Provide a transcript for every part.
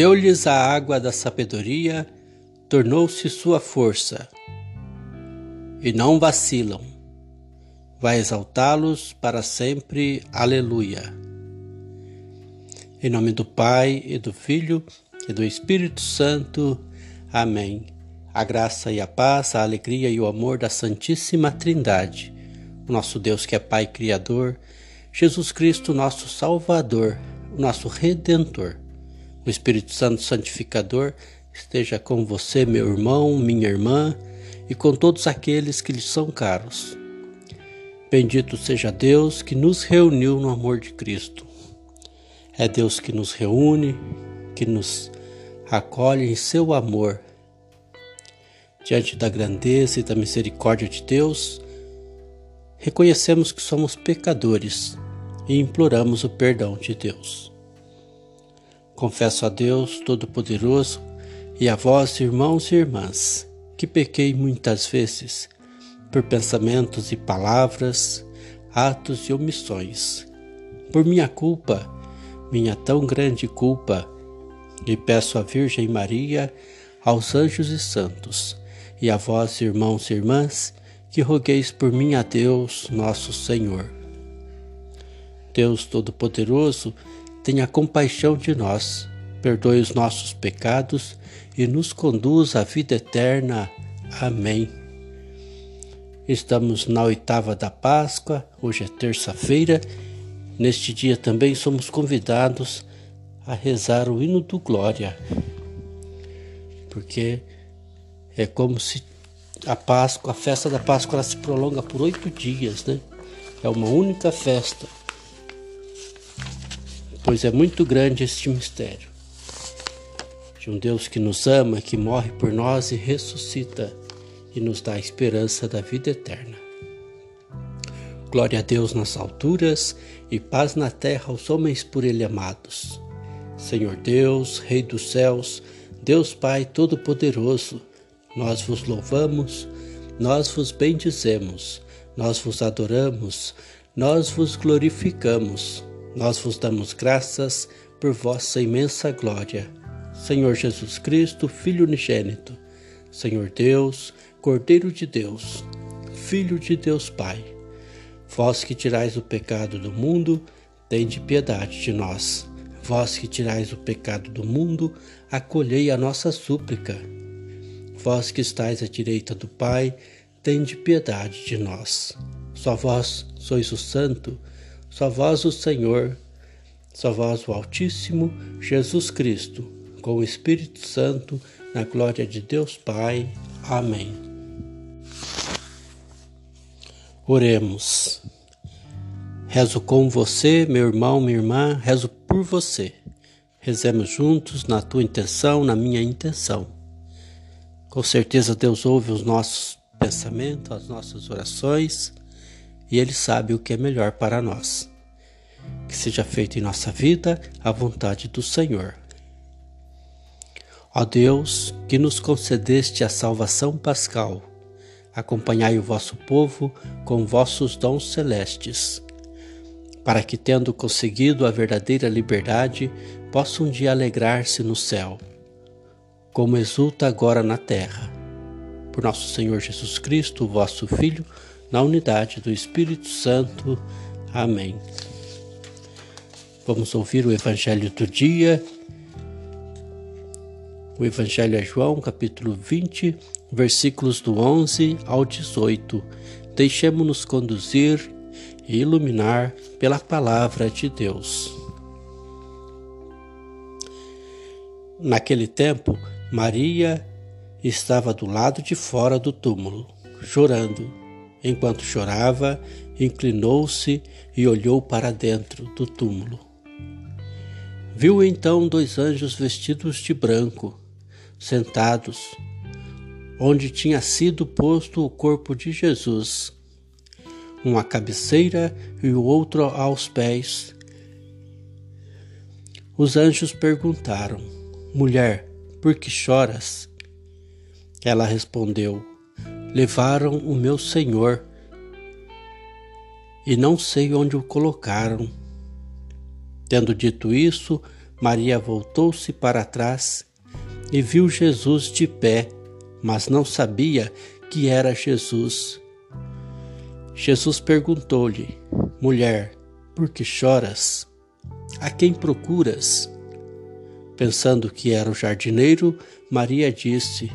Deu-lhes a água da sabedoria, tornou-se sua força, e não vacilam. Vai exaltá-los para sempre. Aleluia. Em nome do Pai, e do Filho, e do Espírito Santo. Amém. A graça e a paz, a alegria e o amor da Santíssima Trindade, o nosso Deus que é Pai Criador, Jesus Cristo, nosso Salvador, o nosso Redentor, o Espírito Santo Santificador, esteja com você, meu irmão, minha irmã, e com todos aqueles que lhe são caros. Bendito seja Deus que nos reuniu no amor de Cristo. É Deus que nos reúne, que nos acolhe em seu amor. Diante da grandeza e da misericórdia de Deus, reconhecemos que somos pecadores e imploramos o perdão de Deus. Confesso a Deus Todo-Poderoso e a vós, irmãos e irmãs, que pequei muitas vezes por pensamentos e palavras, atos e omissões. Por minha culpa, minha tão grande culpa, e peço à Virgem Maria, aos anjos e santos, e a vós, irmãos e irmãs, que rogueis por mim a Deus, nosso Senhor. Deus Todo-Poderoso, tenha compaixão de nós, perdoe os nossos pecados e nos conduz à vida eterna. Amém. Estamos na oitava da Páscoa, hoje é terça-feira. Neste dia também somos convidados a rezar o hino do Glória, porque é como se a Páscoa, a festa da Páscoa, ela se prolonga por oito dias, né? É uma única festa, pois é muito grande este mistério de um Deus que nos ama, que morre por nós e ressuscita e nos dá a esperança da vida eterna. Glória a Deus nas alturas e paz na terra aos homens por Ele amados. Senhor Deus, Rei dos céus, Deus Pai Todo-Poderoso, nós vos louvamos, nós vos bendizemos, nós vos adoramos, nós vos glorificamos, nós vos damos graças por vossa imensa glória. Senhor Jesus Cristo, Filho unigênito, Senhor Deus, Cordeiro de Deus, Filho de Deus Pai, vós que tirais o pecado do mundo, tende piedade de nós. Vós que tirais o pecado do mundo, acolhei a nossa súplica. Vós que estáis à direita do Pai, tende piedade de nós. Só vós sois o Santo, só vós o Senhor, só vós o Altíssimo, Jesus Cristo, com o Espírito Santo, na glória de Deus Pai. Amém. Oremos. Rezo com você, meu irmão, minha irmã, rezo por você. Rezemos juntos na tua intenção, na minha intenção. Com certeza Deus ouve os nossos pensamentos, as nossas orações e Ele sabe o que é melhor para nós. Que seja feita em nossa vida a vontade do Senhor. Ó Deus, que nos concedeste a salvação pascal, acompanhai o vosso povo com vossos dons celestes, para que, tendo conseguido a verdadeira liberdade, possa um dia alegrar-se no céu como exulta agora na terra. Por nosso Senhor Jesus Cristo, vosso Filho, na unidade do Espírito Santo. Amém. Vamos ouvir o Evangelho do dia. O Evangelho é João, capítulo 20, versículos do 11 ao 18. Deixemos-nos conduzir e iluminar pela palavra de Deus. Naquele tempo, Maria estava do lado de fora do túmulo, chorando. Enquanto chorava, inclinou-se e olhou para dentro do túmulo. Viu então dois anjos vestidos de branco, sentados, onde tinha sido posto o corpo de Jesus, um à cabeceira e o outro aos pés. Os anjos perguntaram: Mulher, por que choras? Ela respondeu: Levaram o meu senhor e não sei onde o colocaram. Tendo dito isso, Maria voltou-se para trás e viu Jesus de pé, mas não sabia que era Jesus. Jesus perguntou-lhe: Mulher, por que choras? A quem procuras? Pensando que era o jardineiro, Maria disse: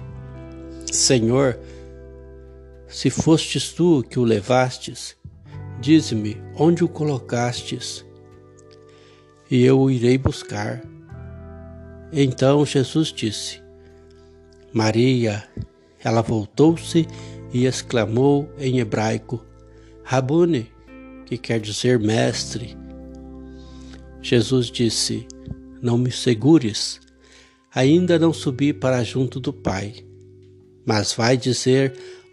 Senhor, se fostes tu que o levastes, dize-me onde o colocastes, e eu o irei buscar. Então Jesus disse: Maria. Ela voltou-se e exclamou em hebraico: Rabone, que quer dizer mestre. Jesus disse: Não me segures, ainda não subi para junto do Pai, mas vai dizer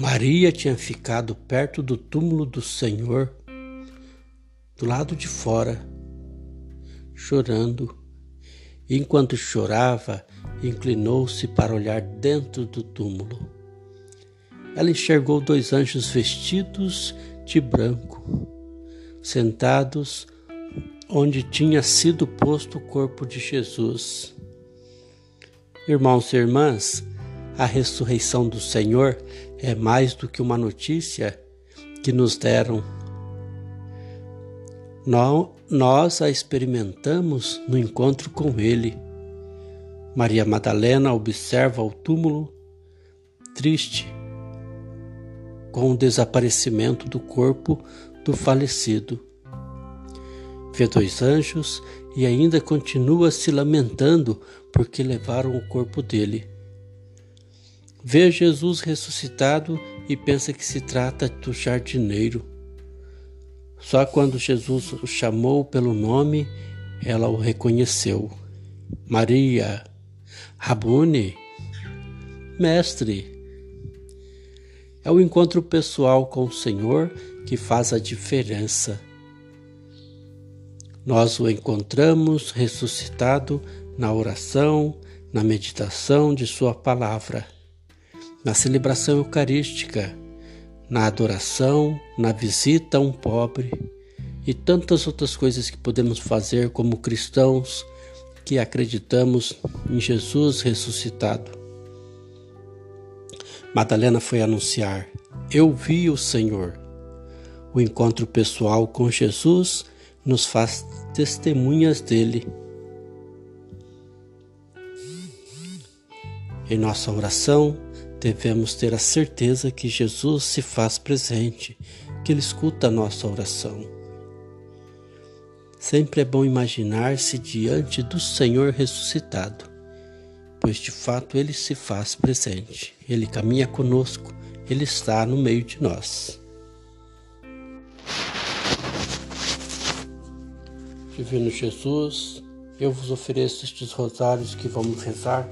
Maria tinha ficado perto do túmulo do Senhor, do lado de fora, chorando. Enquanto chorava, inclinou-se para olhar dentro do túmulo. Ela enxergou dois anjos vestidos de branco, sentados onde tinha sido posto o corpo de Jesus. Irmãos e irmãs, a ressurreição do Senhor é mais do que uma notícia que nos deram. Nós a experimentamos no encontro com Ele. Maria Madalena observa o túmulo triste com o desaparecimento do corpo do falecido. Vê dois anjos e ainda continua se lamentando porque levaram o corpo dele. Vê Jesus ressuscitado e pensa que se trata do jardineiro. Só quando Jesus o chamou pelo nome, ela o reconheceu. Maria, Rabune, Mestre. É o encontro pessoal com o Senhor que faz a diferença. Nós o encontramos ressuscitado na oração, na meditação de Sua palavra, na celebração eucarística, na adoração, na visita a um pobre e tantas outras coisas que podemos fazer como cristãos que acreditamos em Jesus ressuscitado. Madalena foi anunciar: Eu vi o Senhor. O encontro pessoal com Jesus nos faz testemunhas dele. Em nossa oração, devemos ter a certeza que Jesus se faz presente, que Ele escuta a nossa oração. Sempre é bom imaginar-se diante do Senhor ressuscitado pois de fato ele se faz presente, ele caminha conosco, ele está no meio de nós. Divino Jesus, eu vos ofereço estes rosários que vamos rezar,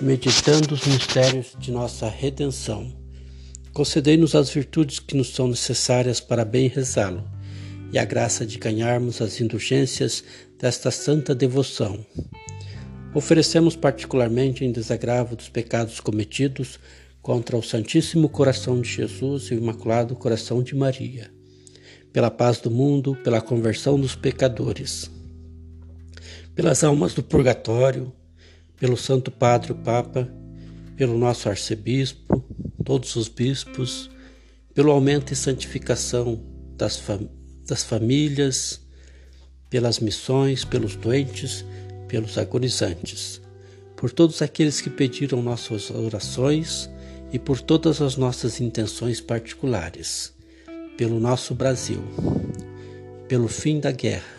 meditando os mistérios de nossa redenção. Concedei-nos as virtudes que nos são necessárias para bem rezá-lo e a graça de ganharmos as indulgências desta santa devoção. Oferecemos particularmente em desagravo dos pecados cometidos contra o Santíssimo Coração de Jesus e o Imaculado Coração de Maria, pela paz do mundo, pela conversão dos pecadores, pelas almas do purgatório, pelo Santo Padre o Papa, pelo nosso arcebispo, todos os bispos, pelo aumento e santificação das, fam das famílias, pelas missões, pelos doentes, pelos agonizantes, por todos aqueles que pediram nossas orações e por todas as nossas intenções particulares, pelo nosso Brasil, pelo fim da guerra.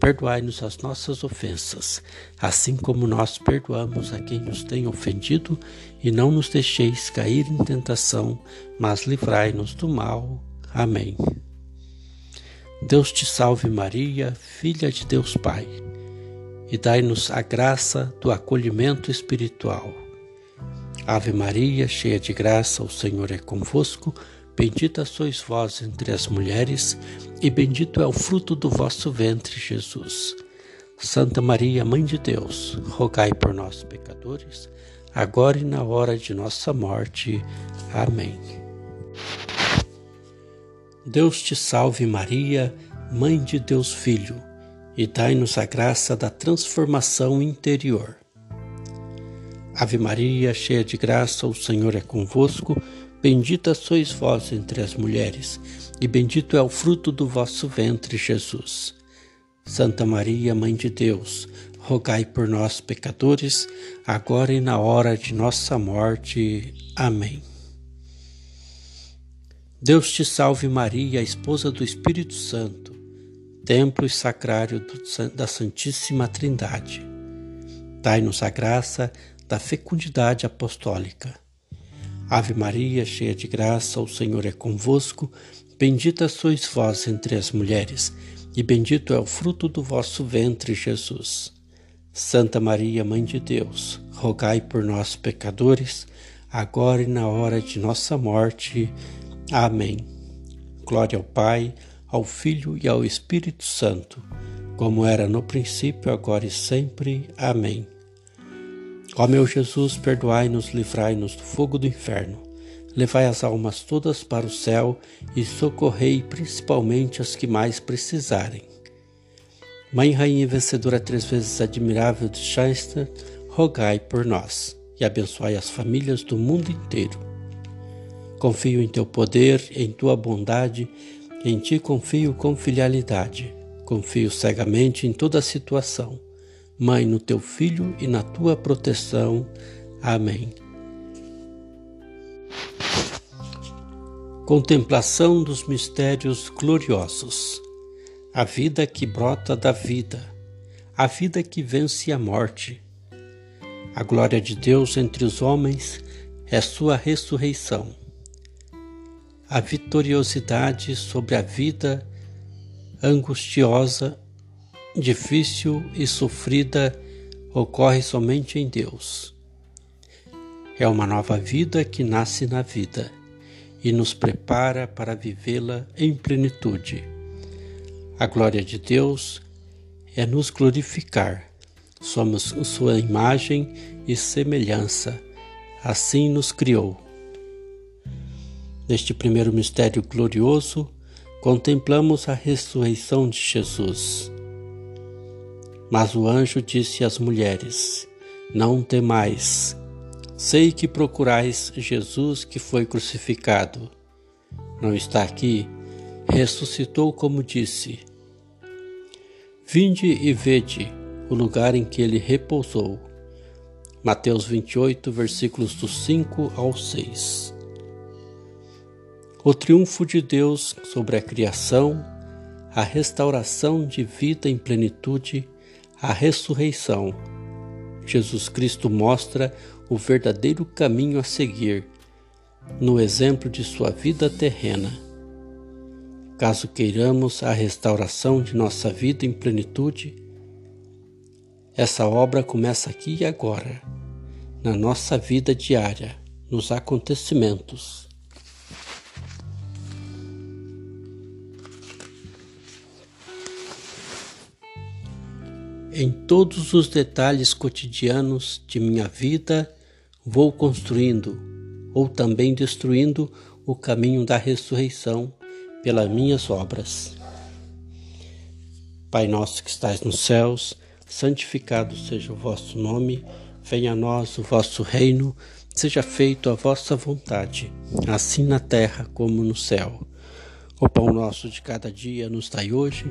perdoai-nos as nossas ofensas, assim como nós perdoamos a quem nos tem ofendido, e não nos deixeis cair em tentação, mas livrai-nos do mal. Amém. Deus te salve Maria, filha de Deus Pai, e dai-nos a graça do acolhimento espiritual. Ave Maria, cheia de graça, o Senhor é convosco. Bendita sois vós entre as mulheres, e bendito é o fruto do vosso ventre, Jesus. Santa Maria, Mãe de Deus, rogai por nós, pecadores, agora e na hora de nossa morte. Amém. Deus te salve, Maria, Mãe de Deus Filho, e dai-nos a graça da transformação interior. Ave Maria, cheia de graça, o Senhor é convosco. Bendita sois vós entre as mulheres, e bendito é o fruto do vosso ventre, Jesus. Santa Maria, Mãe de Deus, rogai por nós, pecadores, agora e na hora de nossa morte. Amém. Deus te salve, Maria, esposa do Espírito Santo, templo e sacrário da Santíssima Trindade. Dai-nos a graça da fecundidade apostólica Ave Maria, cheia de graça, o Senhor é convosco. Bendita sois vós entre as mulheres, e bendito é o fruto do vosso ventre, Jesus. Santa Maria, Mãe de Deus, rogai por nós, pecadores, agora e na hora de nossa morte. Amém. Glória ao Pai, ao Filho e ao Espírito Santo, como era no princípio, agora e sempre. Amém. Ó meu Jesus, perdoai-nos, livrai-nos do fogo do inferno. Levai as almas todas para o céu e socorrei principalmente as que mais precisarem. Mãe Rainha Vencedora três vezes admirável de Chester, rogai por nós e abençoai as famílias do mundo inteiro. Confio em teu poder, em tua bondade, em ti confio com filialidade. Confio cegamente em toda situação Mãe, no teu filho e na tua proteção. Amém. Contemplação dos mistérios gloriosos. A vida que brota da vida, a vida que vence a morte. A glória de Deus entre os homens é sua ressurreição. A vitoriosidade sobre a vida angustiosa difícil e sofrida ocorre somente em Deus. É uma nova vida que nasce na vida e nos prepara para vivê-la em plenitude. A glória de Deus é nos glorificar. Somos Sua imagem e semelhança. Assim nos criou. Neste primeiro mistério glorioso, contemplamos a ressurreição de Jesus. Mas o anjo disse às mulheres: Não temais. Sei que procurais Jesus que foi crucificado. Não está aqui, ressuscitou como disse. Vinde e vede o lugar em que ele repousou. Mateus 28, versículos do 5 ao 6. O triunfo de Deus sobre a criação, a restauração de vida em plenitude a ressurreição. Jesus Cristo mostra o verdadeiro caminho a seguir no exemplo de sua vida terrena. Caso queiramos a restauração de nossa vida em plenitude, essa obra começa aqui e agora, na nossa vida diária, nos acontecimentos. Em todos os detalhes cotidianos de minha vida, vou construindo ou também destruindo o caminho da ressurreição pelas minhas obras. Pai nosso que estais nos céus, santificado seja o vosso nome, venha a nós o vosso reino, seja feito a vossa vontade, assim na terra como no céu. O pão nosso de cada dia nos dai hoje,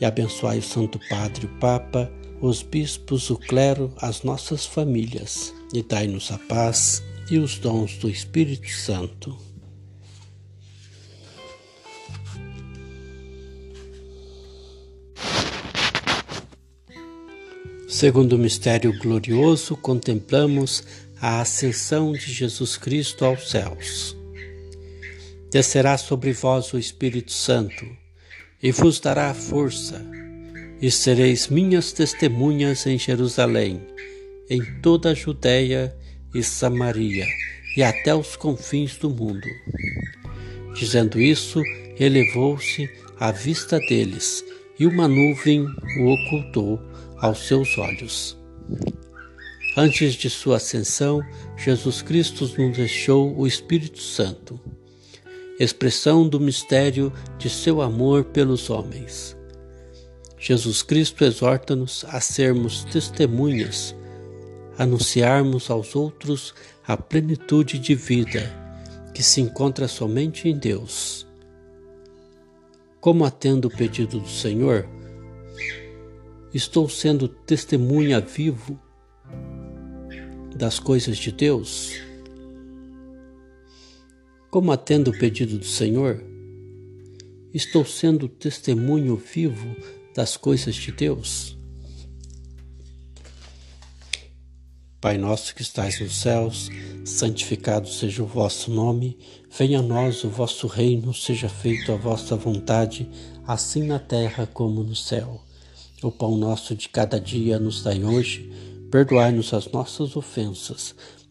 E abençoai o Santo Padre, o Papa, os bispos, o clero, as nossas famílias, e dai-nos a paz e os dons do Espírito Santo. Segundo o mistério glorioso, contemplamos a ascensão de Jesus Cristo aos céus. Descerá sobre vós o Espírito Santo e vos dará força, e sereis minhas testemunhas em Jerusalém, em toda a Judéia e Samaria e até os confins do mundo. Dizendo isso, elevou-se à vista deles e uma nuvem o ocultou aos seus olhos. Antes de sua ascensão, Jesus Cristo nos deixou o Espírito Santo, expressão do mistério de seu amor pelos homens. Jesus Cristo exorta-nos a sermos testemunhas, anunciarmos aos outros a plenitude de vida que se encontra somente em Deus. Como atendo o pedido do Senhor, estou sendo testemunha vivo das coisas de Deus? Como atendo o pedido do Senhor? Estou sendo testemunho vivo das coisas de Deus? Pai nosso que estais nos céus, santificado seja o vosso nome, venha a nós o vosso reino, seja feita a vossa vontade, assim na terra como no céu. O pão nosso de cada dia nos dai hoje, perdoai-nos as nossas ofensas,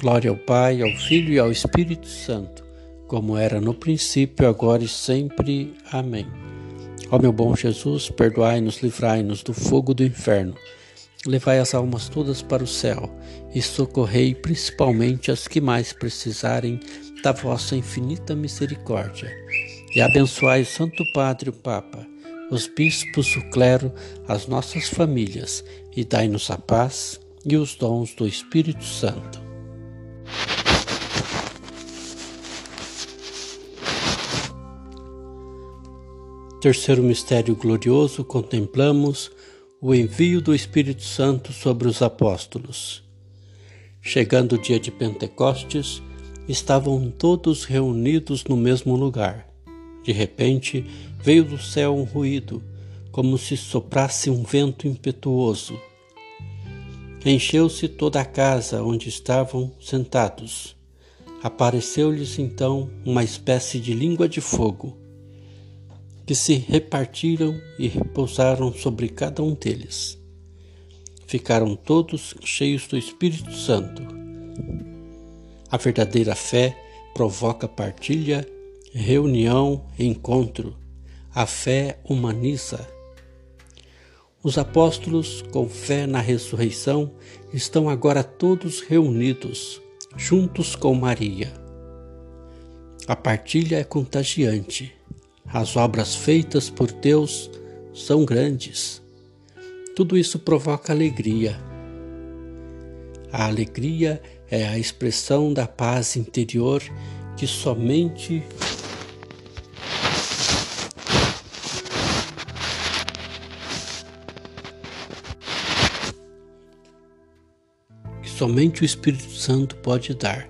Glória ao Pai, ao Filho e ao Espírito Santo, como era no princípio, agora e sempre. Amém. Ó meu bom Jesus, perdoai-nos, livrai-nos do fogo do inferno. Levai as almas todas para o céu e socorrei principalmente as que mais precisarem da vossa infinita misericórdia. E abençoai o Santo Padre, o Papa, os bispos, o clero, as nossas famílias, e dai-nos a paz e os dons do Espírito Santo. Terceiro mistério glorioso, contemplamos o envio do Espírito Santo sobre os apóstolos. Chegando o dia de Pentecostes, estavam todos reunidos no mesmo lugar. De repente, veio do céu um ruído, como se soprasse um vento impetuoso Encheu-se toda a casa onde estavam sentados. Apareceu-lhes então uma espécie de língua de fogo que se repartiram e repousaram sobre cada um deles. Ficaram todos cheios do Espírito Santo. A verdadeira fé provoca partilha, reunião, encontro. A fé humaniza. Os apóstolos, com fé na ressurreição, estão agora todos reunidos, juntos com Maria. A partilha é contagiante. As obras feitas por Deus são grandes. Tudo isso provoca alegria. A alegria é a expressão da paz interior que somente somente o Espírito Santo pode dar.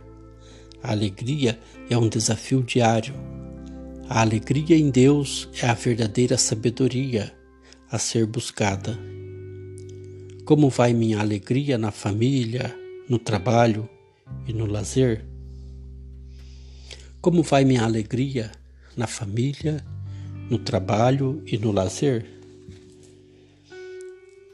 A alegria é um desafio diário a alegria em Deus é a verdadeira sabedoria a ser buscada. Como vai minha alegria na família, no trabalho e no lazer? Como vai minha alegria na família, no trabalho e no lazer?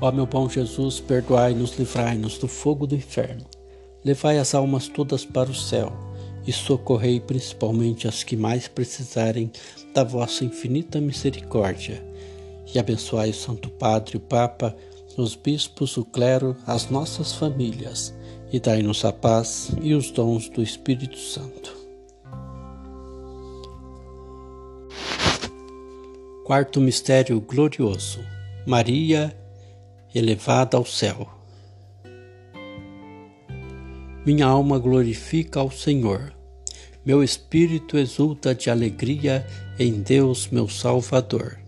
Ó meu bom Jesus, perdoai-nos, livrai-nos do fogo do inferno. Levai as almas todas para o céu e socorrei principalmente as que mais precisarem da vossa infinita misericórdia. E abençoai o Santo Padre, o Papa, os bispos, o clero, as nossas famílias, e dai-nos a paz e os dons do Espírito Santo. Quarto mistério glorioso: Maria elevada ao céu. Minha alma glorifica ao Senhor. Meu espírito exulta de alegria em Deus, meu Salvador.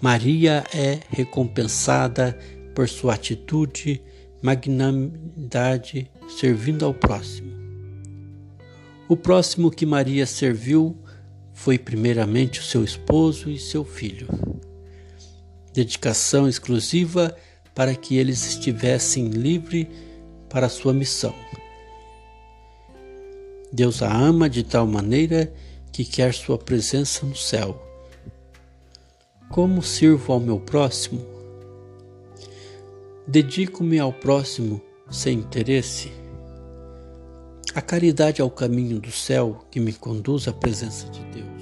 Maria é recompensada por sua atitude, magnanimidade, servindo ao próximo. O próximo que Maria serviu foi primeiramente o seu esposo e seu filho. Dedicação exclusiva para que eles estivessem livres para sua missão. Deus a ama de tal maneira que quer sua presença no céu. Como sirvo ao meu próximo? Dedico-me ao próximo sem interesse? A caridade é o caminho do céu que me conduz à presença de Deus.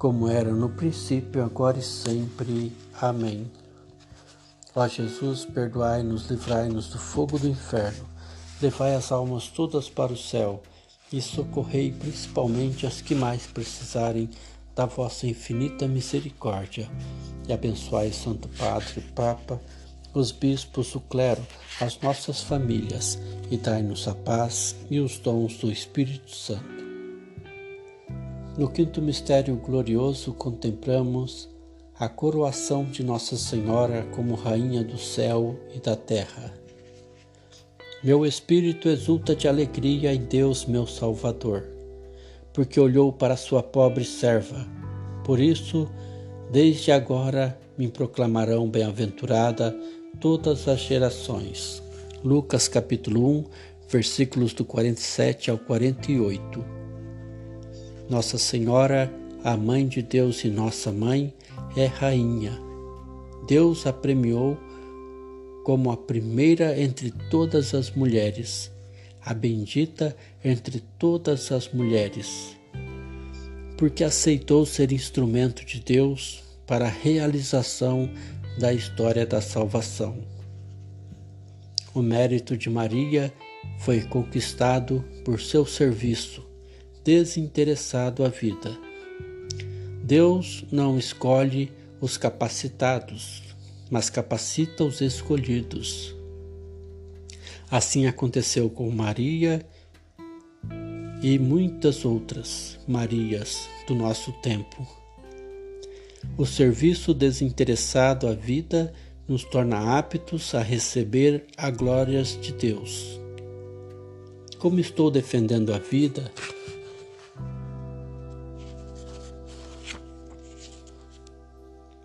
como era no princípio, agora e sempre. Amém. Ó Jesus, perdoai-nos, livrai-nos do fogo do inferno, levai as almas todas para o céu e socorrei principalmente as que mais precisarem da vossa infinita misericórdia. E abençoai Santo Padre, Papa, os bispos, o clero, as nossas famílias, e dai-nos a paz e os dons do Espírito Santo. No quinto mistério glorioso contemplamos a coroação de Nossa Senhora como Rainha do céu e da terra. Meu espírito exulta de alegria em Deus, meu Salvador, porque olhou para sua pobre serva. Por isso, desde agora me proclamarão bem-aventurada todas as gerações. Lucas capítulo 1, versículos do 47 ao 48. Nossa Senhora, a Mãe de Deus e nossa Mãe, é Rainha. Deus a premiou como a primeira entre todas as mulheres, a bendita entre todas as mulheres, porque aceitou ser instrumento de Deus para a realização da história da salvação. O mérito de Maria foi conquistado por seu serviço desinteressado à vida. Deus não escolhe os capacitados, mas capacita os escolhidos. Assim aconteceu com Maria e muitas outras Marias do nosso tempo. O serviço desinteressado à vida nos torna aptos a receber as glórias de Deus. Como estou defendendo a vida,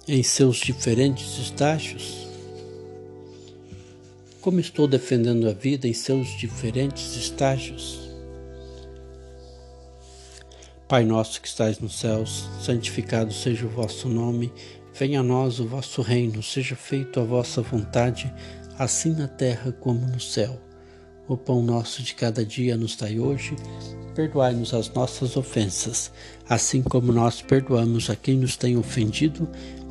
em seus diferentes estágios? Como estou defendendo a vida em seus diferentes estágios? Pai nosso que estais nos céus, santificado seja o vosso nome, venha a nós o vosso reino, seja feito a vossa vontade, assim na terra como no céu. O pão nosso de cada dia nos dai hoje, perdoai-nos as nossas ofensas, assim como nós perdoamos a quem nos tem ofendido,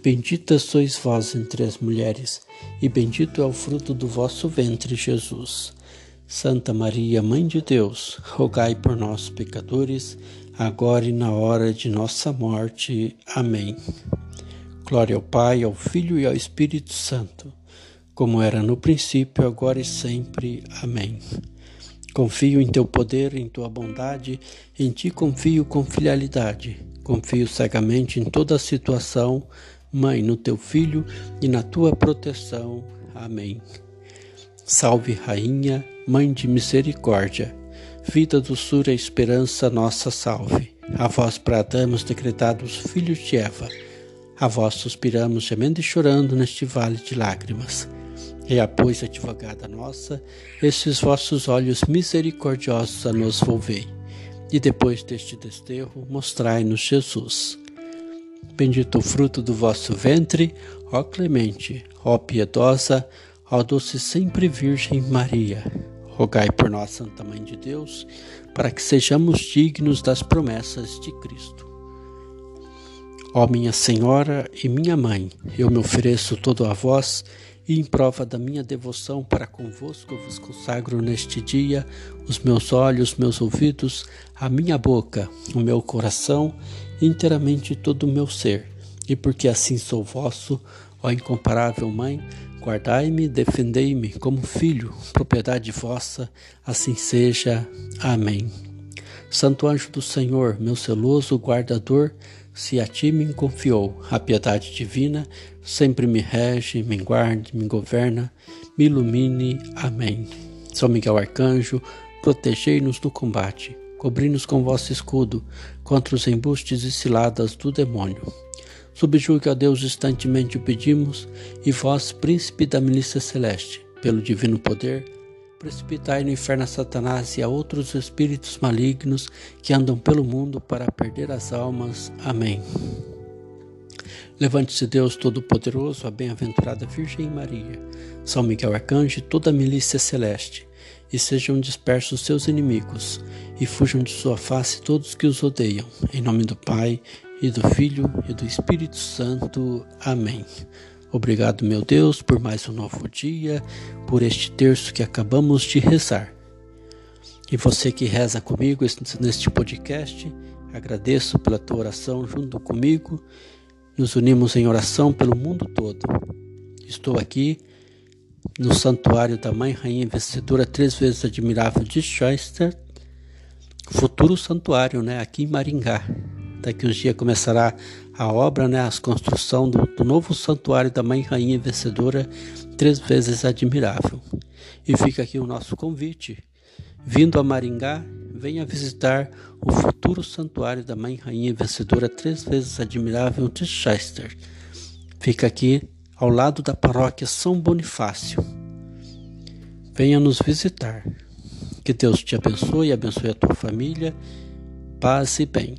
Bendita sois vós entre as mulheres, e bendito é o fruto do vosso ventre, Jesus. Santa Maria, Mãe de Deus, rogai por nós, pecadores, agora e na hora de nossa morte. Amém. Glória ao Pai, ao Filho e ao Espírito Santo, como era no princípio, agora e sempre. Amém. Confio em teu poder, em tua bondade, em ti confio com filialidade. Confio cegamente em toda a situação, Mãe, no teu Filho e na tua proteção. Amém. Salve, Rainha, Mãe de misericórdia, vida, doçura e esperança, nossa salve. A vós bradamos, decretados filhos de Eva. A vós suspiramos, gemendo e chorando neste vale de lágrimas. E a pois, advogada nossa, esses vossos olhos misericordiosos a nos volvei. E depois deste desterro, mostrai-nos Jesus. Bendito o fruto do vosso ventre, ó clemente, ó piedosa, ó doce sempre Virgem Maria rogai por nós, Santa Mãe de Deus, para que sejamos dignos das promessas de Cristo. Ó minha Senhora e minha Mãe, eu me ofereço todo a vós e em prova da minha devoção para convosco vos consagro neste dia os meus olhos, meus ouvidos, a minha boca, o meu coração, inteiramente todo o meu ser. E porque assim sou vosso, ó incomparável Mãe, Guardai-me, defendei-me como filho, propriedade vossa, assim seja. Amém. Santo anjo do Senhor, meu zeloso guardador, se a ti me confiou a piedade divina, sempre me rege, me guarde, me governa, me ilumine. Amém. São Miguel Arcanjo, protegei-nos do combate, cobri-nos com vosso escudo contra os embustes e ciladas do demônio. Subjugue a Deus instantemente o pedimos, e vós, príncipe da milícia celeste, pelo divino poder, precipitai no inferno a Satanás e a outros espíritos malignos que andam pelo mundo para perder as almas. Amém. Levante-se Deus Todo-Poderoso, a bem-aventurada Virgem Maria, São Miguel Arcanjo e toda a milícia celeste, e sejam dispersos seus inimigos, e fujam de sua face todos que os odeiam. Em nome do Pai, e do Filho e do Espírito Santo. Amém. Obrigado, meu Deus, por mais um novo dia, por este terço que acabamos de rezar. E você que reza comigo neste podcast, agradeço pela tua oração junto comigo. Nos unimos em oração pelo mundo todo. Estou aqui no Santuário da Mãe Rainha Vencedora, três vezes admirável de Chester, futuro santuário, né, aqui em Maringá. Daqui uns dias começará a obra, né, a construção do, do novo santuário da Mãe Rainha Vencedora, três vezes admirável. E fica aqui o nosso convite. Vindo a Maringá, venha visitar o futuro santuário da Mãe Rainha Vencedora três vezes admirável de Chester. Fica aqui ao lado da paróquia São Bonifácio. Venha nos visitar. Que Deus te abençoe e abençoe a tua família. Paz e bem.